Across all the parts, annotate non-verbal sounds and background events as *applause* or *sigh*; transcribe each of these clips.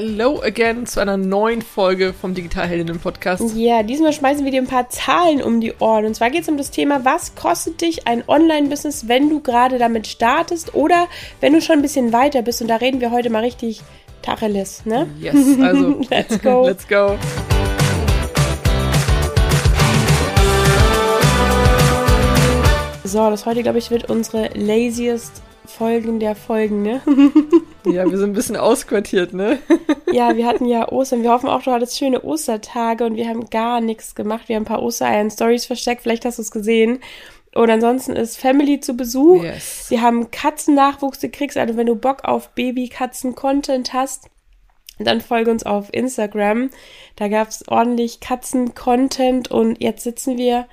Hello again zu einer neuen Folge vom Digitalheldinnen Podcast. Ja, diesmal schmeißen wir dir ein paar Zahlen um die Ohren. Und zwar geht es um das Thema, was kostet dich ein Online-Business, wenn du gerade damit startest oder wenn du schon ein bisschen weiter bist. Und da reden wir heute mal richtig Tacheles, ne? Yes, also *laughs* let's go. *laughs* let's go. So, das heute, glaube ich, wird unsere laziest Folgen der Folgen, ne? *laughs* ja, wir sind ein bisschen ausquartiert, ne? *laughs* ja, wir hatten ja Ostern. Wir hoffen auch, du hattest schöne Ostertage und wir haben gar nichts gemacht. Wir haben ein paar Ostereier in Stories versteckt. Vielleicht hast du es gesehen. Und ansonsten ist Family zu Besuch. Yes. Wir haben Katzennachwuchs, du kriegst, also wenn du Bock auf Baby-Katzen-Content hast, dann folge uns auf Instagram. Da gab es ordentlich Katzen-Content und jetzt sitzen wir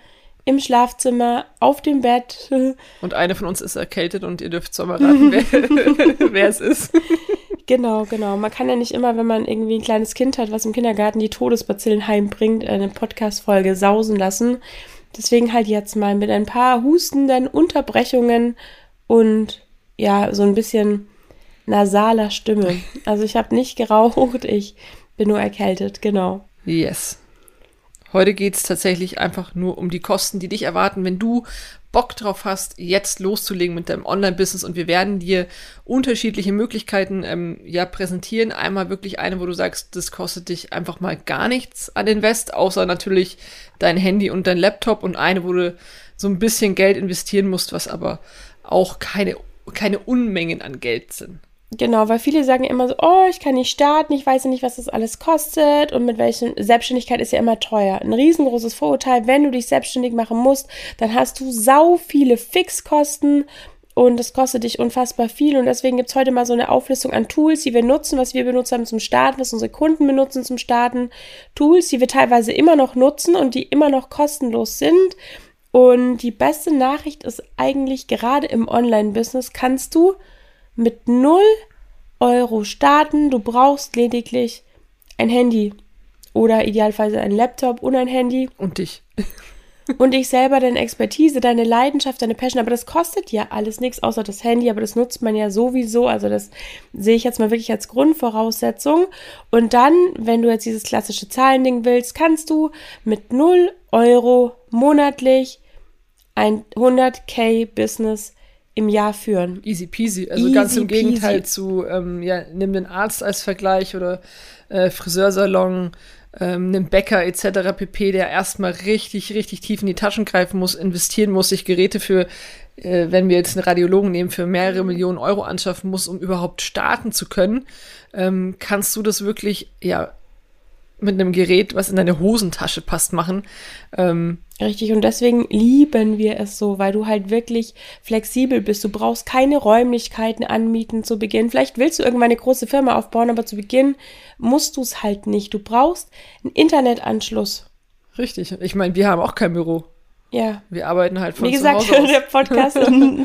im Schlafzimmer, auf dem Bett. *laughs* Und eine von uns ist erkältet und ihr dürft zwar mal raten, wer, *laughs* wer es ist. *laughs* Genau, genau. Man kann ja nicht immer, wenn man irgendwie ein kleines Kind hat, was im Kindergarten die Todesbazillen heimbringt, eine Podcast-Folge sausen lassen. Deswegen halt jetzt mal mit ein paar hustenden Unterbrechungen und ja, so ein bisschen nasaler Stimme. Also ich habe nicht geraucht, ich bin nur erkältet, genau. Yes. Heute geht es tatsächlich einfach nur um die Kosten, die dich erwarten, wenn du Bock drauf hast, jetzt loszulegen mit deinem Online-Business und wir werden dir unterschiedliche Möglichkeiten ähm, ja präsentieren. Einmal wirklich eine, wo du sagst, das kostet dich einfach mal gar nichts an Invest, außer natürlich dein Handy und dein Laptop und eine, wo du so ein bisschen Geld investieren musst, was aber auch keine, keine Unmengen an Geld sind. Genau, weil viele sagen immer so, oh, ich kann nicht starten, ich weiß ja nicht, was das alles kostet und mit welchen Selbstständigkeit ist ja immer teuer. Ein riesengroßes Vorurteil, wenn du dich selbstständig machen musst, dann hast du sau viele Fixkosten und das kostet dich unfassbar viel und deswegen gibt's heute mal so eine Auflistung an Tools, die wir nutzen, was wir benutzt haben zum Starten, was unsere Kunden benutzen zum Starten, Tools, die wir teilweise immer noch nutzen und die immer noch kostenlos sind. Und die beste Nachricht ist eigentlich gerade im Online-Business kannst du mit 0 Euro starten. Du brauchst lediglich ein Handy oder idealerweise ein Laptop und ein Handy. Und dich. *laughs* und dich selber, deine Expertise, deine Leidenschaft, deine Passion. Aber das kostet ja alles nichts außer das Handy, aber das nutzt man ja sowieso. Also das sehe ich jetzt mal wirklich als Grundvoraussetzung. Und dann, wenn du jetzt dieses klassische Zahlending willst, kannst du mit 0 Euro monatlich ein 100k Business im Jahr führen. Easy peasy. Also Easy ganz im peasy. Gegenteil zu, ähm, ja, nimm den Arzt als Vergleich oder äh, Friseursalon, ähm, nimm Bäcker etc. pp, der erstmal richtig, richtig tief in die Taschen greifen muss, investieren muss, sich Geräte für, äh, wenn wir jetzt einen Radiologen nehmen, für mehrere Millionen Euro anschaffen muss, um überhaupt starten zu können, ähm, kannst du das wirklich, ja, mit einem Gerät, was in deine Hosentasche passt, machen. Ähm, Richtig, und deswegen lieben wir es so, weil du halt wirklich flexibel bist. Du brauchst keine Räumlichkeiten anmieten zu Beginn. Vielleicht willst du irgendwann eine große Firma aufbauen, aber zu Beginn musst du es halt nicht. Du brauchst einen Internetanschluss. richtig. Ich meine, wir haben auch kein Büro. Ja. Wir arbeiten halt von Wie gesagt, *laughs* der Podcast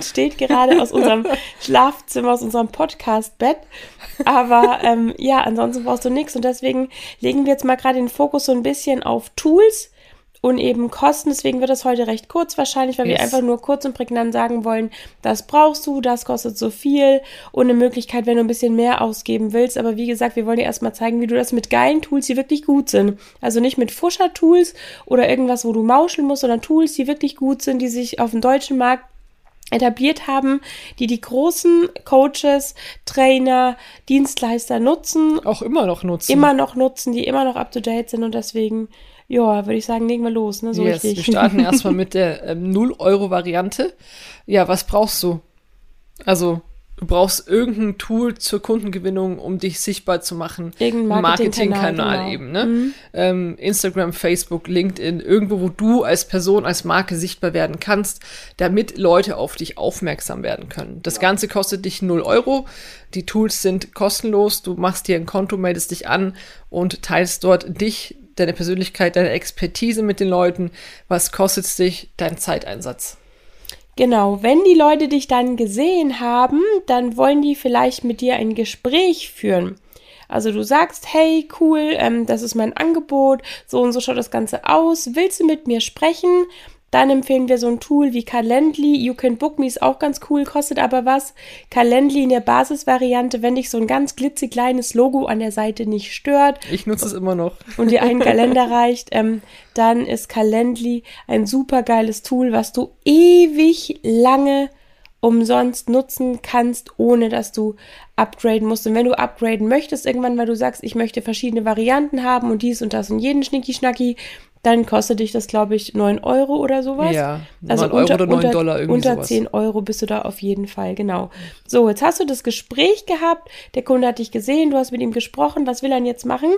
steht gerade aus unserem *laughs* Schlafzimmer, aus unserem Podcast-Bett. Aber ähm, ja, ansonsten brauchst du nichts. Und deswegen legen wir jetzt mal gerade den Fokus so ein bisschen auf Tools und eben Kosten. Deswegen wird das heute recht kurz wahrscheinlich, weil wir Yes. einfach nur kurz und prägnant sagen wollen, das brauchst du, das kostet so viel und eine Möglichkeit, wenn du ein bisschen mehr ausgeben willst. Aber wie gesagt, wir wollen dir erstmal zeigen, wie du das mit geilen Tools, die wirklich gut sind. Also nicht mit Fuscher-Tools oder irgendwas, wo du mauscheln musst, sondern Tools, die wirklich gut sind, die sich auf dem deutschen Markt etabliert haben, die die großen Coaches, Trainer, Dienstleister nutzen, auch immer noch nutzen. immer noch nutzen, die immer noch up to date sind und deswegen, ja, würde ich sagen, legen wir los, ne, so yes, richtig. Wir starten *laughs* erstmal mit der ähm, 0-Euro-Variante. Ja, was brauchst du? Also, du brauchst irgendein Tool zur Kundengewinnung, um dich sichtbar zu machen. Irgendein Ein Marketingkanal, Marketingkanal genau. eben, ne? Ähm, Instagram, Facebook, LinkedIn, irgendwo, wo du als Person, als Marke sichtbar werden kannst, damit Leute auf dich aufmerksam werden können. Das Ganze kostet dich 0 Euro. Die Tools sind kostenlos. Du machst dir ein Konto, meldest dich an und teilst dort dich, deine Persönlichkeit, deine Expertise mit den Leuten. Was kostet es dich? Dein Zeiteinsatz. Genau, wenn die Leute dich dann gesehen haben, dann wollen die vielleicht mit dir ein Gespräch führen. Also du sagst, hey, cool, ähm, das ist mein Angebot, so und so schaut das Ganze aus, willst du mit mir sprechen? Dann empfehlen wir so ein Tool wie Calendly. You Can Book Me ist auch ganz cool, kostet aber was. Calendly in der Basisvariante, wenn dich so ein ganz glitzekleines Logo an der Seite nicht stört. Ich nutze es immer noch. Und dir einen *laughs* Kalender reicht, ähm, dann ist Calendly ein super geiles Tool, was du ewig lange umsonst nutzen kannst, ohne dass du upgraden musst. Und wenn du upgraden möchtest, irgendwann, weil du sagst, ich möchte verschiedene Varianten haben und dies und das und jeden Schnicki-Schnacki, dann kostet dich das, glaube ich, 9 Euro oder sowas. Ja, also 9 Euro unter, oder 9 unter, Dollar irgendwie Unter sowas. 10 Euro bist du da auf jeden Fall, genau. So, jetzt hast du das Gespräch gehabt, der Kunde hat dich gesehen, du hast mit ihm gesprochen, was will er denn jetzt machen?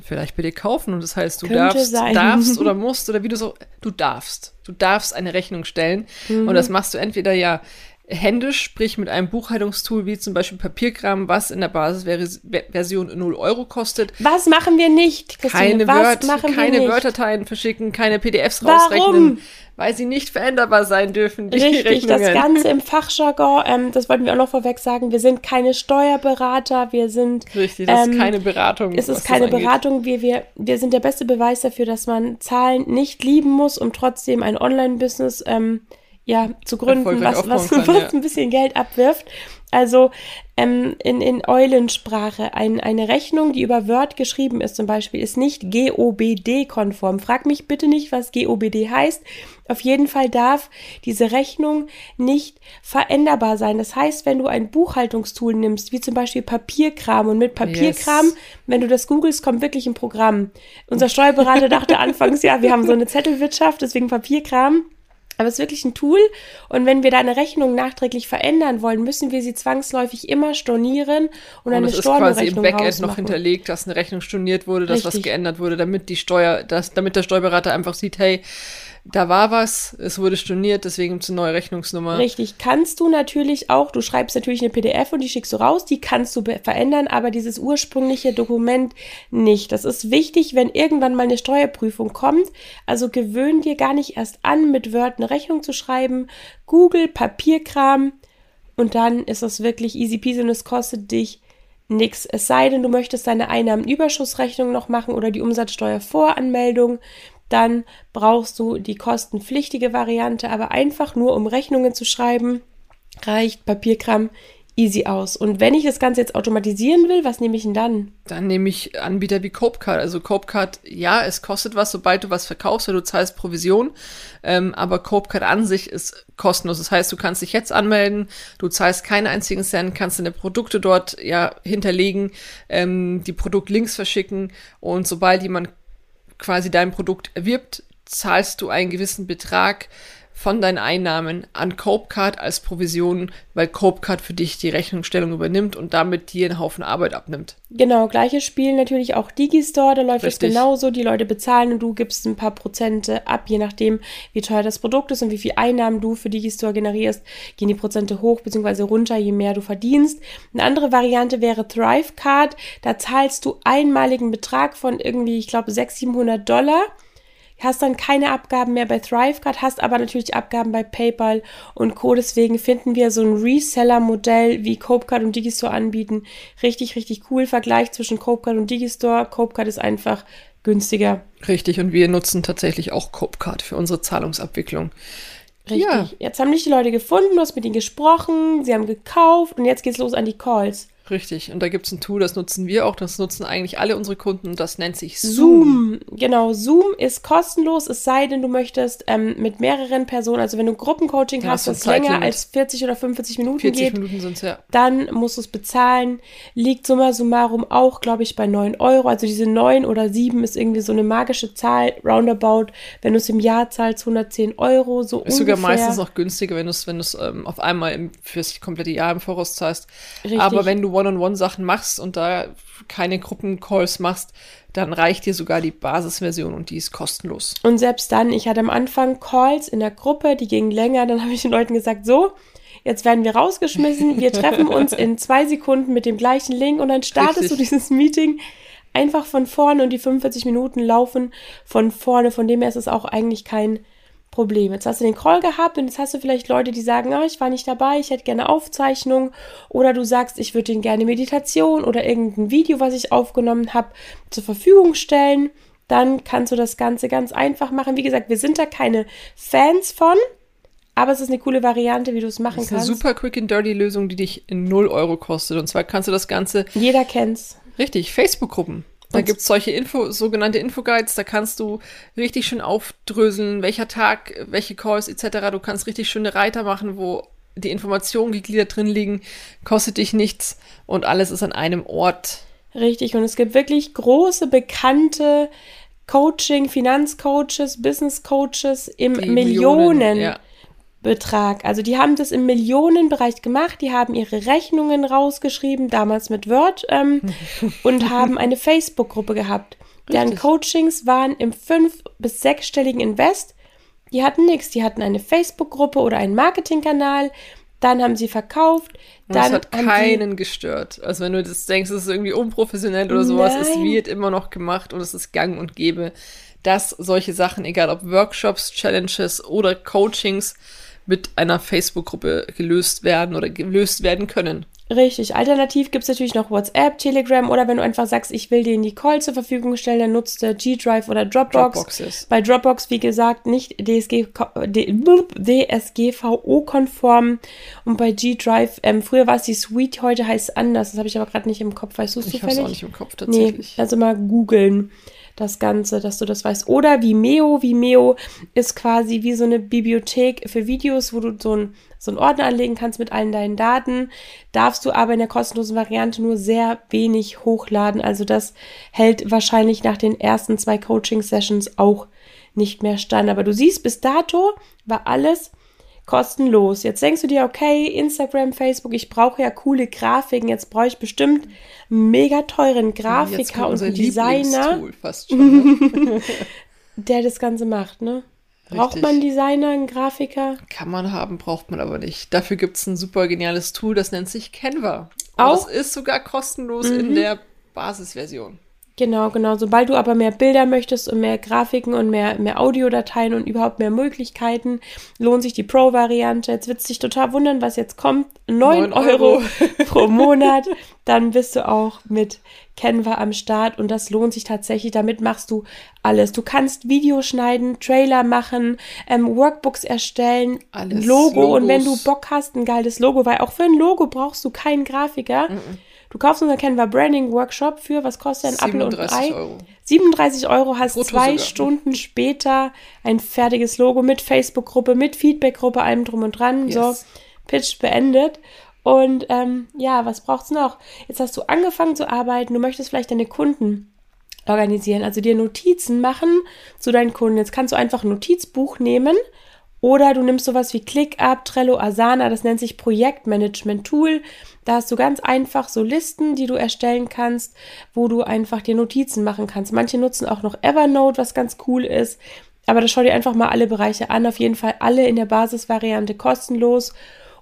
Vielleicht bei dir kaufen und das heißt, du darfst, sein. darfst *laughs* oder musst oder wie du so, du darfst. Du darfst eine Rechnung stellen Mhm. und das machst du entweder ja händisch, sprich mit einem Buchhaltungstool wie zum Beispiel Papierkram, was in der Basisversion 0 Euro kostet. Was machen wir nicht, Christine? Keine, Word, keine nicht? Wörterteilen verschicken, keine PDFs Warum? rausrechnen, weil sie nicht veränderbar sein dürfen, die Richtig, das Rechnungen. Ganze im *laughs* Fachjargon, ähm, das wollten wir auch noch vorweg sagen, wir sind keine Steuerberater, wir sind Richtig, das ähm, ist keine Beratung. Es ist das keine. Beratung, wir, wir, wir sind der beste Beweis dafür, dass man Zahlen nicht lieben muss, um trotzdem ein Online-Business ähm, ja, zu gründen, was, was, kann, was ja. ein bisschen Geld abwirft. Also ähm, in, in Eulensprache ein, eine Rechnung, die über Word geschrieben ist zum Beispiel, ist nicht GOBD-konform. Frag mich bitte nicht, was GOBD heißt. Auf jeden Fall darf diese Rechnung nicht veränderbar sein. Das heißt, wenn du ein Buchhaltungstool nimmst, wie zum Beispiel Papierkram und mit Papierkram, Yes. wenn du das googelst, kommt wirklich ein Programm. Unser Steuerberater dachte anfangs, ja, wir haben so eine Zettelwirtschaft, deswegen Papierkram. Aber es ist wirklich ein Tool. Und wenn wir da eine Rechnung nachträglich verändern wollen, müssen wir sie zwangsläufig immer stornieren und, Und eine es ist quasi im Stornorechnung Backend noch hinterlegt, dass eine Rechnung storniert wurde, dass was Richtig. geändert wurde, damit die Steuer, dass, damit der Steuerberater einfach sieht, hey, da war was, es wurde storniert, deswegen gibt es eine neue Rechnungsnummer. Richtig, kannst du natürlich auch, du schreibst natürlich eine PDF und die schickst du raus, die kannst du verändern, aber dieses ursprüngliche Dokument nicht. Das ist wichtig, wenn irgendwann mal eine Steuerprüfung kommt. Also gewöhn dir gar nicht erst an, mit Word eine Rechnung zu schreiben. Google, Papierkram und dann ist das wirklich easy peasy und es kostet dich nix. Es sei denn, du möchtest deine Einnahmenüberschussrechnung noch machen oder die Umsatzsteuervoranmeldung. Dann brauchst du die kostenpflichtige Variante, aber einfach nur um Rechnungen zu schreiben, reicht Papierkram easy aus. Und wenn ich das Ganze jetzt automatisieren will, was nehme ich denn dann? Dann nehme ich Anbieter wie Copecard. Also Copecard, ja, es kostet was, sobald du was verkaufst, weil du zahlst Provision. Ähm, aber Copecard an sich ist kostenlos. Das heißt, du kannst dich jetzt anmelden, du zahlst keinen einzigen Cent, kannst deine Produkte dort ja hinterlegen, ähm, die Produktlinks verschicken und sobald jemand quasi dein Produkt erwirbt, zahlst du einen gewissen Betrag von deinen Einnahmen an Copecard als Provision, weil Copecard für dich die Rechnungsstellung übernimmt und damit dir einen Haufen Arbeit abnimmt. Genau, gleiches Spiel natürlich auch Digistore, da läuft es Richtig. genauso. Die Leute bezahlen und du gibst ein paar Prozente ab, je nachdem, wie teuer das Produkt ist und wie viel Einnahmen du für Digistore generierst, gehen die Prozente hoch bzw. runter, je mehr du verdienst. Eine andere Variante wäre Thrivecard, da zahlst du einmaligen Betrag von irgendwie, ich glaube, 600, 700 Dollar hast dann keine Abgaben mehr bei Thrivecard, hast aber natürlich Abgaben bei PayPal und Co. Deswegen finden wir so ein Reseller-Modell, wie Copecard und Digistore anbieten, richtig, richtig cool. Vergleich zwischen Copecard und Digistore. Copecard ist einfach günstiger. Richtig, und wir nutzen tatsächlich auch Copecard für unsere Zahlungsabwicklung. Richtig. Ja. Jetzt haben dich die Leute gefunden, du hast mit ihnen gesprochen, sie haben gekauft und jetzt geht's los an die Calls. Richtig, und da gibt's ein Tool, das nutzen wir auch, das nutzen eigentlich alle unsere Kunden und das nennt sich Zoom. Zoom, genau, Zoom ist kostenlos, es sei denn, du möchtest ähm, mit mehreren Personen, also wenn du Gruppencoaching hast, das länger als 40 oder 50 Minuten 40 geht, Minuten ja. dann musst du es bezahlen. Liegt summa summarum auch, glaube ich, bei 9 Euro. Also diese 9 oder 7 ist irgendwie so eine magische Zahl, roundabout. Wenn du es im Jahr zahlst, 110 Euro, so Ist ungefähr. sogar meistens noch günstiger, wenn du es wenn du's, ähm, auf einmal im, fürs komplette Jahr im Voraus zahlst. Richtig. Aber wenn du One-on-One-Sachen machst und da keine Gruppencalls machst, dann reicht dir sogar die Basisversion und die ist kostenlos. Und selbst dann, ich hatte am Anfang Calls in der Gruppe, die gingen länger, dann *laughs* habe ich den Leuten gesagt, so, jetzt werden wir rausgeschmissen, wir treffen *laughs* uns in zwei Sekunden mit dem gleichen Link und dann startest Richtig. du dieses Meeting einfach von vorne und die 45 Minuten laufen von vorne. Von dem her ist es auch eigentlich kein Problem. Jetzt hast du den Call gehabt und jetzt hast du vielleicht Leute, die sagen, ah, ich war nicht dabei, ich hätte gerne Aufzeichnung oder du sagst, ich würde ihnen gerne Meditation oder irgendein Video, was ich aufgenommen habe, zur Verfügung stellen. dann kannst du das Ganze ganz einfach machen. Wie gesagt, wir sind da keine Fans von, aber es ist eine coole Variante, wie du es machen Das ist kannst. eine super quick and dirty Lösung, die dich in 0 Euro kostet. Und zwar kannst du das Ganze Jeder kennt's. Richtig, Facebook-Gruppen. Da Und- gibt's solche Info, sogenannte Infoguides, da kannst du richtig schön aufdröseln, welcher Tag, welche Calls etc. Du kannst richtig schöne Reiter machen, wo die Informationen gegliedert drin liegen, kostet dich nichts und alles ist an einem Ort. Richtig. Und es gibt wirklich große, bekannte Coaching, Finanzcoaches, Business Coaches im Die Millionen. ja. Betrag. Also die haben das im Millionenbereich gemacht, die haben ihre Rechnungen rausgeschrieben, damals mit Word, ähm, *laughs* und haben eine Facebook-Gruppe gehabt. Deren. Coachings waren im fünf- bis sechsstelligen Invest. Die hatten nichts. Die hatten eine Facebook-Gruppe oder einen Marketingkanal. Dann haben sie verkauft. Und Dann es hat keinen gestört. Also wenn du das denkst, es ist irgendwie unprofessionell oder sowas, es Nein. wird immer noch gemacht und es ist gang und gäbe, dass solche Sachen, egal ob Workshops, Challenges oder Coachings, mit einer Facebook-Gruppe gelöst werden oder gelöst werden können. richtig. Alternativ gibt es natürlich noch WhatsApp, Telegram oder wenn du einfach sagst, ich will dir die Call zur Verfügung stellen, dann nutzt du G-Drive oder Dropbox. Dropboxes. Bei Dropbox, wie gesagt, nicht DSG, DSGVO-konform und bei G-Drive, ähm, früher war es die Suite, heute heißt es anders. Das habe ich aber gerade nicht im Kopf. Weißt du es Ich habe zufällig? es auch nicht im Kopf Nee, tatsächlich. also mal googeln das Ganze, dass du das weißt. Oder Vimeo. Vimeo ist quasi wie so eine Bibliothek für Videos, wo du so ein so einen Ordner anlegen kannst mit allen deinen Daten. Darfst du aber in der kostenlosen Variante nur sehr wenig hochladen. Also das hält wahrscheinlich nach den ersten zwei Coaching-Sessions auch nicht mehr stand. Aber du siehst, bis dato war alles kostenlos. Jetzt denkst du dir, okay, Instagram, Facebook, ich brauche ja coole Grafiken. Jetzt brauche ich bestimmt mega teuren Grafiker und Designer, fast schon. Ne? *laughs* der das Ganze macht, ne? Braucht Richtig. man einen Designer, einen Grafiker? Kann man haben, braucht man aber nicht. Dafür gibt's ein super geniales Tool, das nennt sich Canva. Und Auch? Das ist sogar kostenlos Mhm. in der Basisversion. Genau, genau. Sobald du aber mehr Bilder möchtest und mehr Grafiken und mehr, mehr Audiodateien und überhaupt mehr Möglichkeiten, lohnt sich die Pro-Variante. Jetzt wird dich total wundern, was jetzt kommt. 9 Neun Euro, Euro. *laughs* pro Monat. Dann bist du auch mit Canva am Start und das lohnt sich tatsächlich. Damit machst du alles. Du kannst Videos schneiden, Trailer machen, ähm, Workbooks erstellen, Alles. Logo. Und wenn du Logos. Bock hast, ein geiles Logo, weil auch für ein Logo brauchst du keinen Grafiker. Du kaufst unseren Canva Branding Workshop für, was kostet ein Apfel und ein 37 Ei? Euro. 37 Euro, hast Brutto zwei sogar. Stunden später ein fertiges Logo mit Facebook-Gruppe, mit Feedback-Gruppe, allem drum und dran. So, Yes. Pitch beendet. Und ähm, ja, was braucht's noch? Jetzt hast du angefangen zu arbeiten, du möchtest vielleicht deine Kunden organisieren, also dir Notizen machen zu deinen Kunden. Jetzt kannst du einfach ein Notizbuch nehmen oder du nimmst sowas wie ClickUp, Trello, Asana, das nennt sich Projektmanagement-Tool. Da hast du ganz einfach so Listen, die du erstellen kannst, wo du einfach dir Notizen machen kannst. Manche nutzen auch noch Evernote, was ganz cool ist. Aber da schau dir einfach mal alle Bereiche an. Auf jeden Fall alle in der Basisvariante kostenlos.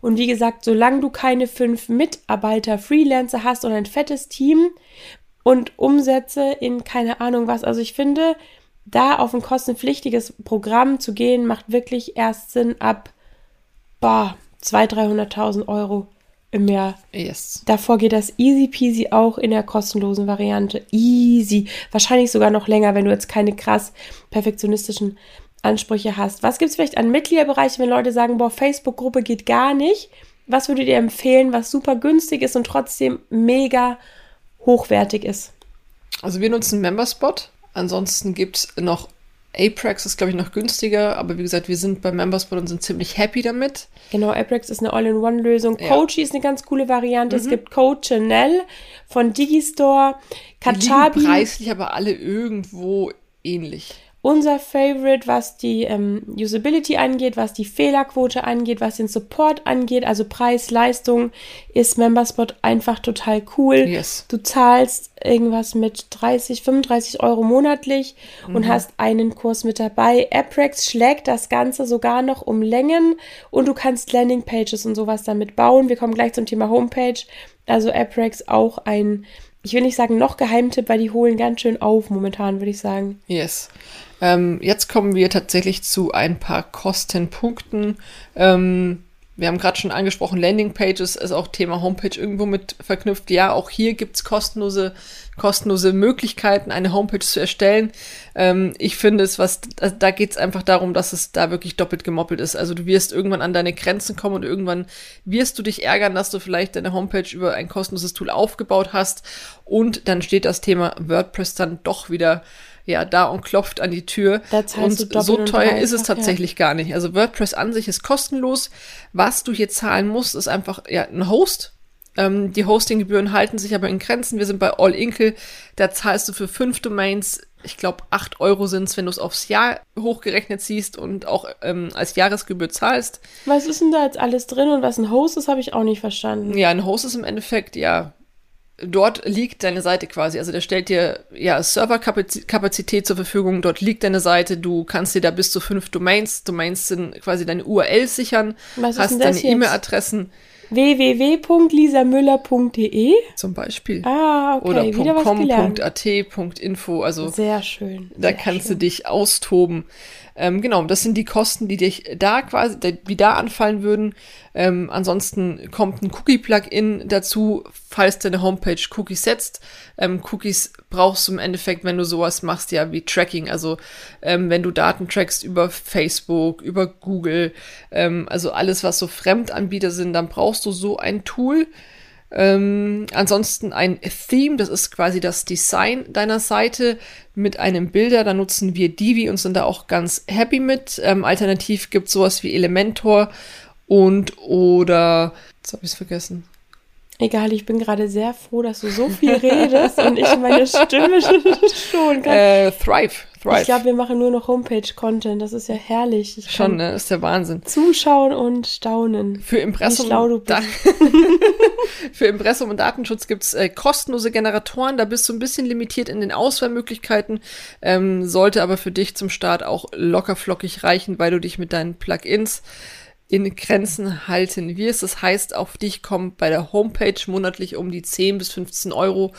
Und wie gesagt, solange du keine fünf Mitarbeiter, Freelancer hast und ein fettes Team und Umsätze in keine Ahnung was, also ich finde, da auf ein kostenpflichtiges Programm zu gehen, macht wirklich erst Sinn ab, boah, 200.000, 300.000 Euro im Jahr. Yes. Davor geht das easy peasy auch in der kostenlosen Variante. Easy. Wahrscheinlich sogar noch länger, wenn du jetzt keine krass perfektionistischen Ansprüche hast. Was gibt es vielleicht an Mitgliederbereichen, wenn Leute sagen, boah, Facebook-Gruppe geht gar nicht? Was würdet ihr empfehlen, was super günstig ist und trotzdem mega hochwertig ist? Also wir nutzen Memberspot. Ansonsten gibt's noch Aprex, ist glaube ich noch günstiger, aber wie gesagt, wir sind bei Memberspot und sind ziemlich happy damit. Genau, Aprex ist eine All-in-One-Lösung. Ja. Coachy ist eine ganz coole Variante. Es gibt Coachanel von Digistore, Die liegen preislich aber alle irgendwo ähnlich. Unser Favorite, was die ähm, Usability angeht, was die Fehlerquote angeht, was den Support angeht, also Preis, Leistung, ist Memberspot einfach total cool. Yes. Du zahlst irgendwas mit 30, 35 Euro monatlich und hast einen Kurs mit dabei. Aprex schlägt das Ganze sogar noch um Längen und du kannst Landingpages und sowas damit bauen. Wir kommen gleich zum Thema Homepage. Also Aprex auch ein, ich will nicht sagen noch Geheimtipp, weil die holen ganz schön auf momentan, würde ich sagen. Yes. Ähm, jetzt kommen wir tatsächlich zu ein paar Kostenpunkten. Ähm, wir haben gerade schon angesprochen, Landingpages ist auch Thema Homepage irgendwo mit verknüpft. Ja, auch hier gibt's kostenlose, kostenlose Möglichkeiten, eine Homepage zu erstellen. Ähm, ich finde es, was, da geht's einfach darum, dass es da wirklich doppelt gemoppelt ist. Also du wirst irgendwann an deine Grenzen kommen und irgendwann wirst du dich ärgern, dass du vielleicht deine Homepage über ein kostenloses Tool aufgebaut hast und dann steht das Thema WordPress dann doch wieder ja da und klopft an die Tür. Und so teuer und ist es tatsächlich ja. gar nicht. Also WordPress an sich ist kostenlos. Was du hier zahlen musst, ist einfach ja ein Host. Ähm, die Hostinggebühren halten sich aber in Grenzen. Wir sind bei All Inkle. Da zahlst du für fünf Domains ich glaube, acht Euro sind es, wenn du es aufs Jahr hochgerechnet siehst und auch ähm, als Jahresgebühr zahlst. Was ist denn da jetzt alles drin und was ein Host ist, habe ich auch nicht verstanden. Ja, ein Host ist im Endeffekt, ja, dort liegt deine Seite quasi. Also der stellt dir ja Serverkapazität zur Verfügung, dort liegt deine Seite, du kannst dir da bis zu fünf Domains, Domains sind quasi deine URLs sichern, hast deine E-Mail-Adressen. www.lisamüller.de Zum Beispiel. Ah, okay. Oder Wieder .com.at, .info. Also Sehr schön. Da Sehr kannst schön. du dich austoben. Ähm, genau, das sind die Kosten, die dich da quasi, die da anfallen würden. Ähm, ansonsten kommt ein Cookie-Plugin dazu, falls deine Homepage Cookies setzt. Ähm, Cookies brauchst du im Endeffekt, wenn du sowas machst, ja, wie Tracking. Also ähm, wenn du Daten trackst über Facebook, über Google, ähm, also alles, was so Fremdanbieter sind, dann brauchst du so ein Tool. Ähm, ansonsten ein Theme, das ist quasi das Design deiner Seite mit einem Bilder. Da nutzen wir Divi und sind da auch ganz happy mit. Ähm, alternativ gibt es sowas wie Elementor und oder, jetzt habe ich es vergessen. Egal, ich bin gerade sehr froh, dass du so viel redest und ich meine Stimme *laughs* schon kann. Äh, Thrive. Thrive. Ich glaube, wir machen nur noch Homepage-Content. Das ist ja herrlich. Ich Schon, ne? Ist der Wahnsinn. Zuschauen und staunen. Für Impressum, *laughs* Für Impressum und Datenschutz gibt's äh, kostenlose Generatoren. Da bist du ein bisschen limitiert in den Auswahlmöglichkeiten. Ähm, sollte aber für dich zum Start auch lockerflockig reichen, weil du dich mit deinen Plugins in Grenzen halten wirst. Das heißt, auf dich kommt bei der Homepage monatlich um die 10 bis 15 Euro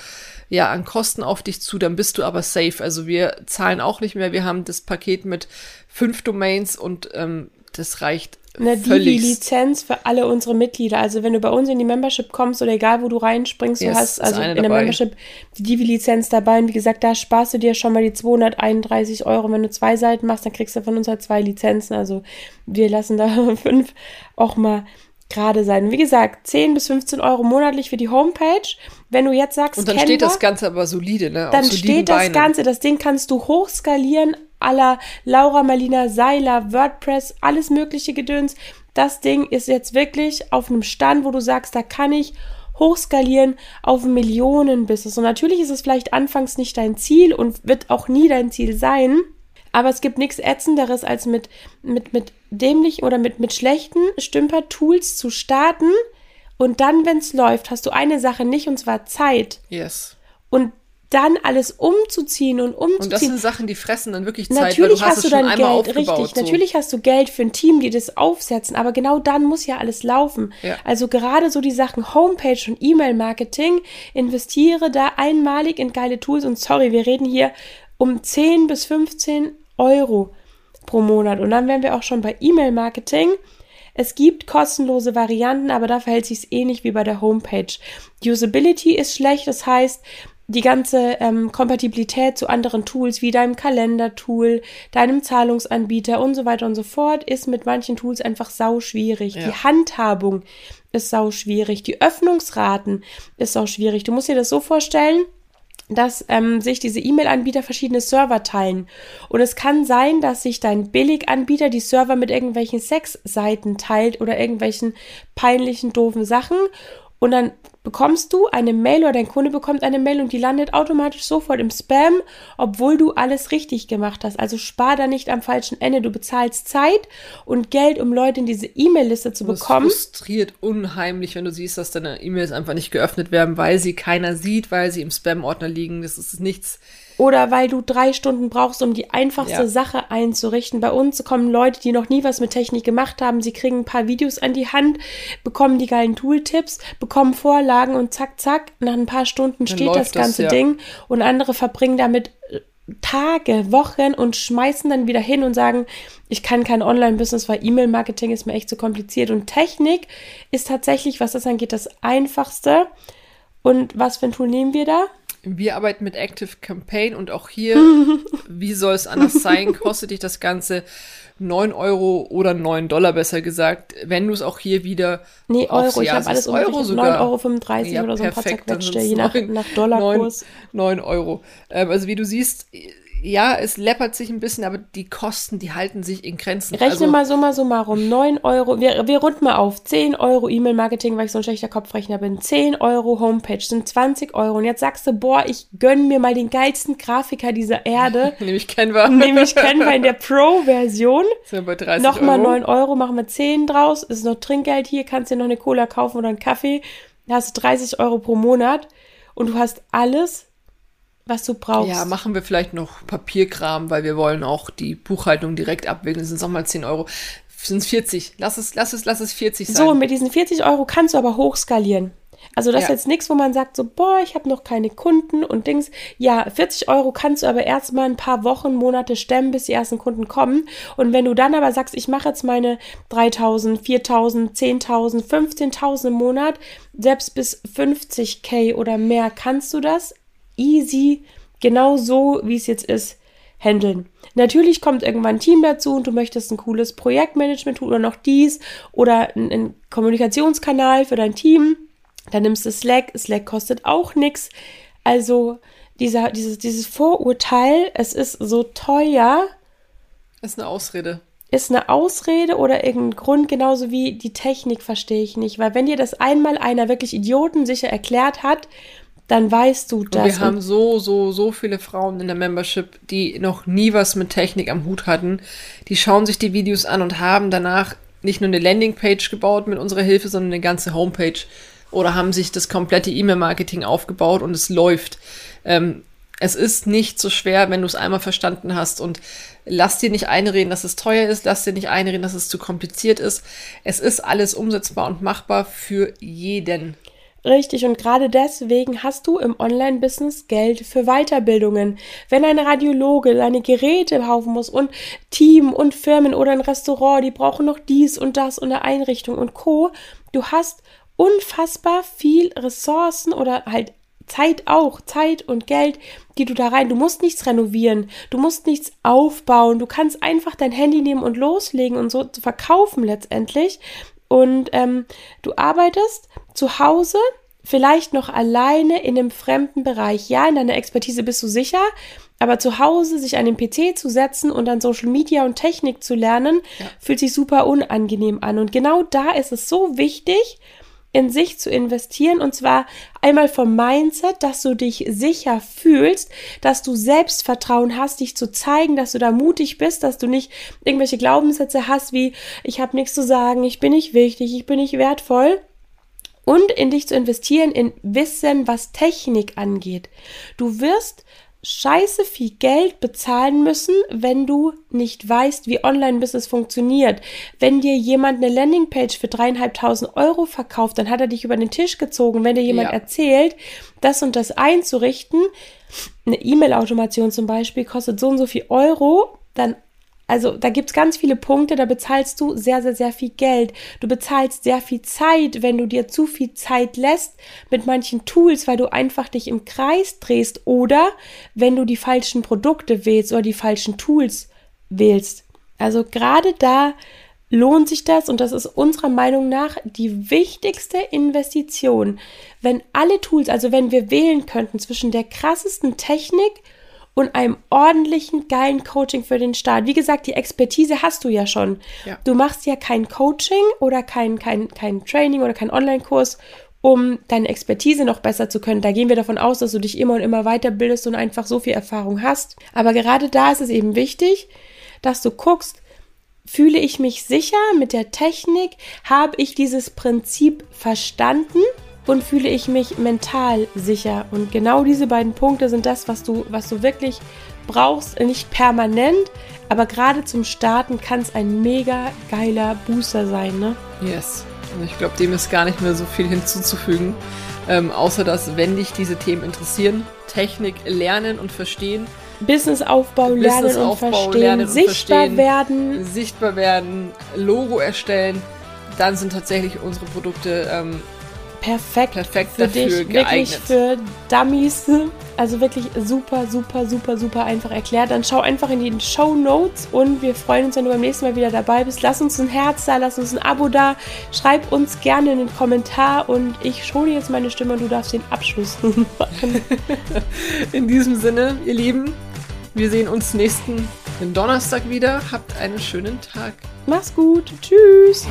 ja an Kosten auf dich zu, dann bist du aber safe. Also wir zahlen auch nicht mehr. Wir haben das Paket mit fünf Domains und ähm, das reicht eine Divi-Lizenz für alle unsere Mitglieder. Also wenn du bei uns in die Membership kommst oder egal wo du reinspringst, yes, du hast also in der dabei. Membership die Divi-Lizenz dabei. Und wie gesagt, da sparst du dir schon mal die 231 Euro. Wenn du zwei Seiten machst, dann kriegst du von uns halt zwei Lizenzen. Also wir lassen da *laughs* fünf auch mal gerade sein. Wie gesagt, 10 bis 15 Euro monatlich für die Homepage. Wenn du jetzt sagst, und dann steht das Ganze aber solide, ne? Dann steht das Beinen. Ganze, das Ding kannst du hochskalieren aller Laura Marlina Seiler, WordPress, alles mögliche Gedöns. Das Ding ist jetzt wirklich auf einem Stand, wo du sagst, da kann ich hochskalieren auf Millionen-Business. Und natürlich ist es vielleicht anfangs nicht dein Ziel und wird auch nie dein Ziel sein. Aber es gibt nichts Ätzenderes, als mit, mit, mit dämlichen oder mit, mit schlechten Stümper-Tools zu starten. Und dann, wenn es läuft, hast du eine Sache nicht, und zwar Zeit. Yes. Und dann alles umzuziehen und umzuziehen. Und das sind Sachen, die fressen dann wirklich Zeit, natürlich du hast, hast du dann Geld, richtig. So. Natürlich hast du Geld für ein Team, die das aufsetzen, aber genau dann muss ja alles laufen. Ja. Also gerade so die Sachen Homepage und E-Mail-Marketing, investiere da einmalig in geile Tools und sorry, wir reden hier um 10 bis 15 Euro pro Monat. Und dann wären wir auch schon bei E-Mail-Marketing. Es gibt kostenlose Varianten, aber da verhält sich es ähnlich wie bei der Homepage. Usability ist schlecht, das heißt, die ganze ähm, Kompatibilität zu anderen Tools wie deinem Kalendertool, deinem Zahlungsanbieter und so weiter und so fort ist mit manchen Tools einfach sau schwierig. Ja. Die Handhabung ist sau schwierig. Die Öffnungsraten ist sau schwierig. Du musst dir das so vorstellen, dass ähm, sich diese E-Mail-Anbieter verschiedene Server teilen. Und es kann sein, dass sich dein Billiganbieter die Server mit irgendwelchen Sexseiten teilt oder irgendwelchen peinlichen, doofen Sachen. Und dann bekommst du eine Mail oder dein Kunde bekommt eine Mail und die landet automatisch sofort im Spam, obwohl du alles richtig gemacht hast. Also spar da nicht am falschen Ende. Du bezahlst Zeit und Geld, um Leute in diese E-Mail-Liste zu das bekommen. Das frustriert unheimlich, wenn du siehst, dass deine E-Mails einfach nicht geöffnet werden, weil sie keiner sieht, weil sie im Spam-Ordner liegen. Das ist nichts oder weil du drei Stunden brauchst, um die einfachste ja. Sache einzurichten. Bei uns kommen Leute, die noch nie was mit Technik gemacht haben. Sie kriegen ein paar Videos an die Hand, bekommen die geilen Tooltips, bekommen Vorlagen und zack, zack, nach ein paar Stunden Dann steht das ganze das, ja. Ding und andere verbringen damit Tage, Wochen und schmeißen dann wieder hin und sagen, ich kann kein Online-Business, weil E-Mail-Marketing ist mir echt zu kompliziert. Und Technik ist tatsächlich, was das angeht, das Einfachste. Und was für ein Tool nehmen wir da? Wir arbeiten mit Active Campaign und auch hier, *laughs* wie soll es anders sein, kostet dich das Ganze 9 Euro oder 9 Dollar besser gesagt, wenn du es auch hier wieder. Nee, Euro, ich habe alles Euro sogar. 9,35 Euro 35 ja, oder so ein paar zerquetschte, je nach, nach Dollarkurs. 9, 9 Euro. Ähm, also wie du siehst, ja, es läppert sich ein bisschen, aber die Kosten, die halten sich in Grenzen. Rechne also, mal summa summarum. 9 Euro, wir, wir runden mal auf. 10 Euro E-Mail-Marketing, weil ich so ein schlechter Kopfrechner bin. 10 Euro Homepage sind 20 Euro. Und jetzt sagst du, boah, ich gönn mir mal den geilsten Grafiker dieser Erde. *laughs* Nämlich Canva. Nämlich Canva in der Pro-Version. Sind wir bei 30 Nochmal Euro. 9 Euro, machen wir 10 draus. Ist noch Trinkgeld hier, kannst dir noch eine Cola kaufen oder einen Kaffee. Da hast du 30 Euro pro Monat. Und du hast alles was du brauchst. Ja, machen wir vielleicht noch Papierkram, weil wir wollen auch die Buchhaltung direkt abwickeln. Das sind nochmal 10 Euro. Sind es 40. Lass es, lass es, lass es 40 sein. So, mit diesen 40 Euro kannst du aber hochskalieren. Also das ja. ist jetzt nichts, wo man sagt so, boah, ich habe noch keine Kunden und Dings. Ja, 40 Euro kannst du aber erstmal ein paar Wochen, Monate stemmen, bis die ersten Kunden kommen. Und wenn du dann aber sagst, ich mache jetzt meine 3000, 4000, 10.000, 15.000 im Monat, selbst bis 50k oder mehr kannst du das easy, genau so, wie es jetzt ist, handeln. Natürlich kommt irgendwann ein Team dazu und du möchtest ein cooles Projektmanagement tun oder noch dies oder einen Kommunikationskanal für dein Team. Dann nimmst du Slack. Slack kostet auch nichts. Also dieser, dieses, dieses Vorurteil, es ist so teuer. Ist eine Ausrede. Ist eine Ausrede oder irgendein Grund, genauso wie die Technik verstehe ich nicht. Weil wenn dir das einmal einer wirklich idiotensicher erklärt hat, dann weißt du das. Und wir haben so, so, so viele Frauen in der Membership, die noch nie was mit Technik am Hut hatten. Die schauen sich die Videos an und haben danach nicht nur eine Landingpage gebaut mit unserer Hilfe, sondern eine ganze Homepage. Oder haben sich das komplette E-Mail-Marketing aufgebaut und es läuft. Ähm, es ist nicht so schwer, wenn du es einmal verstanden hast. Und lass dir nicht einreden, dass es teuer ist. Lass dir nicht einreden, dass es zu kompliziert ist. Es ist alles umsetzbar und machbar für jeden. Richtig, und gerade deswegen hast du im Online-Business Geld für Weiterbildungen. Wenn ein Radiologe seine Geräte kaufen muss und Team und Firmen oder ein Restaurant, die brauchen noch dies und das und eine Einrichtung und Co. Du hast unfassbar viel Ressourcen oder halt Zeit auch, Zeit und Geld, die du da rein. Du musst nichts renovieren, du musst nichts aufbauen, du kannst einfach dein Handy nehmen und loslegen und so verkaufen letztendlich. Und ähm, du arbeitest zu Hause, vielleicht noch alleine in einem fremden Bereich. Ja, in deiner Expertise bist du sicher, aber zu Hause sich an den PC zu setzen und dann Social Media und Technik zu lernen, ja. fühlt sich super unangenehm an. Und genau da ist es so wichtig, in sich zu investieren und zwar einmal vom Mindset, dass du dich sicher fühlst, dass du Selbstvertrauen hast, dich zu zeigen, dass du da mutig bist, dass du nicht irgendwelche Glaubenssätze hast wie ich habe nichts zu sagen, ich bin nicht wichtig, ich bin nicht wertvoll, und in dich zu investieren, in Wissen, was Technik angeht. Du wirst scheiße viel Geld bezahlen müssen, wenn du nicht weißt, wie Online-Business funktioniert. Wenn dir jemand eine Landingpage für dreieinhalbtausend Euro verkauft, dann hat er dich über den Tisch gezogen. Wenn dir jemand ja. erzählt, das und das einzurichten, eine E-Mail-Automation zum Beispiel kostet so und so viel Euro, dann also da gibt's ganz viele Punkte, da bezahlst du sehr, sehr, sehr viel Geld. Du bezahlst sehr viel Zeit, wenn du dir zu viel Zeit lässt mit manchen Tools, weil du einfach dich im Kreis drehst oder wenn du die falschen Produkte wählst oder die falschen Tools wählst. Also gerade da lohnt sich das und das ist unserer Meinung nach die wichtigste Investition. Wenn alle Tools, also wenn wir wählen könnten zwischen der krassesten Technik und einem ordentlichen, geilen Coaching für den Start. Wie gesagt, die Expertise hast du ja schon. Ja. Du machst ja kein Coaching oder kein, kein, kein Training oder kein Online-Kurs, um deine Expertise noch besser zu können. Da gehen wir davon aus, dass du dich immer und immer weiterbildest und einfach so viel Erfahrung hast. Aber gerade da ist es eben wichtig, dass du guckst, fühle ich mich sicher mit der Technik? Habe ich dieses Prinzip verstanden? Und fühle ich mich mental sicher. Und genau diese beiden Punkte sind das, was du, was du wirklich brauchst, nicht permanent, aber gerade zum Starten kann es ein mega geiler Booster sein, ne? Yes. Und ich glaube, dem ist gar nicht mehr so viel hinzuzufügen. Ähm, außer dass, wenn dich diese Themen interessieren, Technik lernen und verstehen, Businessaufbau lernen und Businessaufbau, verstehen, lernen und sichtbar verstehen. werden. sichtbar werden, Logo erstellen, dann sind tatsächlich unsere Produkte ähm, Perfekt. perfekt für dafür dich, geeignet. wirklich für Dummies. Also wirklich super, super, super, super einfach erklärt. Dann schau einfach in die Show Notes und wir freuen uns, wenn du beim nächsten Mal wieder dabei bist. Lass uns ein Herz da, lass uns ein Abo da. Schreib uns gerne in den Kommentar und ich schone jetzt meine Stimme und du darfst den Abschluss *laughs* machen. In diesem Sinne, ihr Lieben, wir sehen uns nächsten Donnerstag wieder. Habt einen schönen Tag. Mach's gut. Tschüss.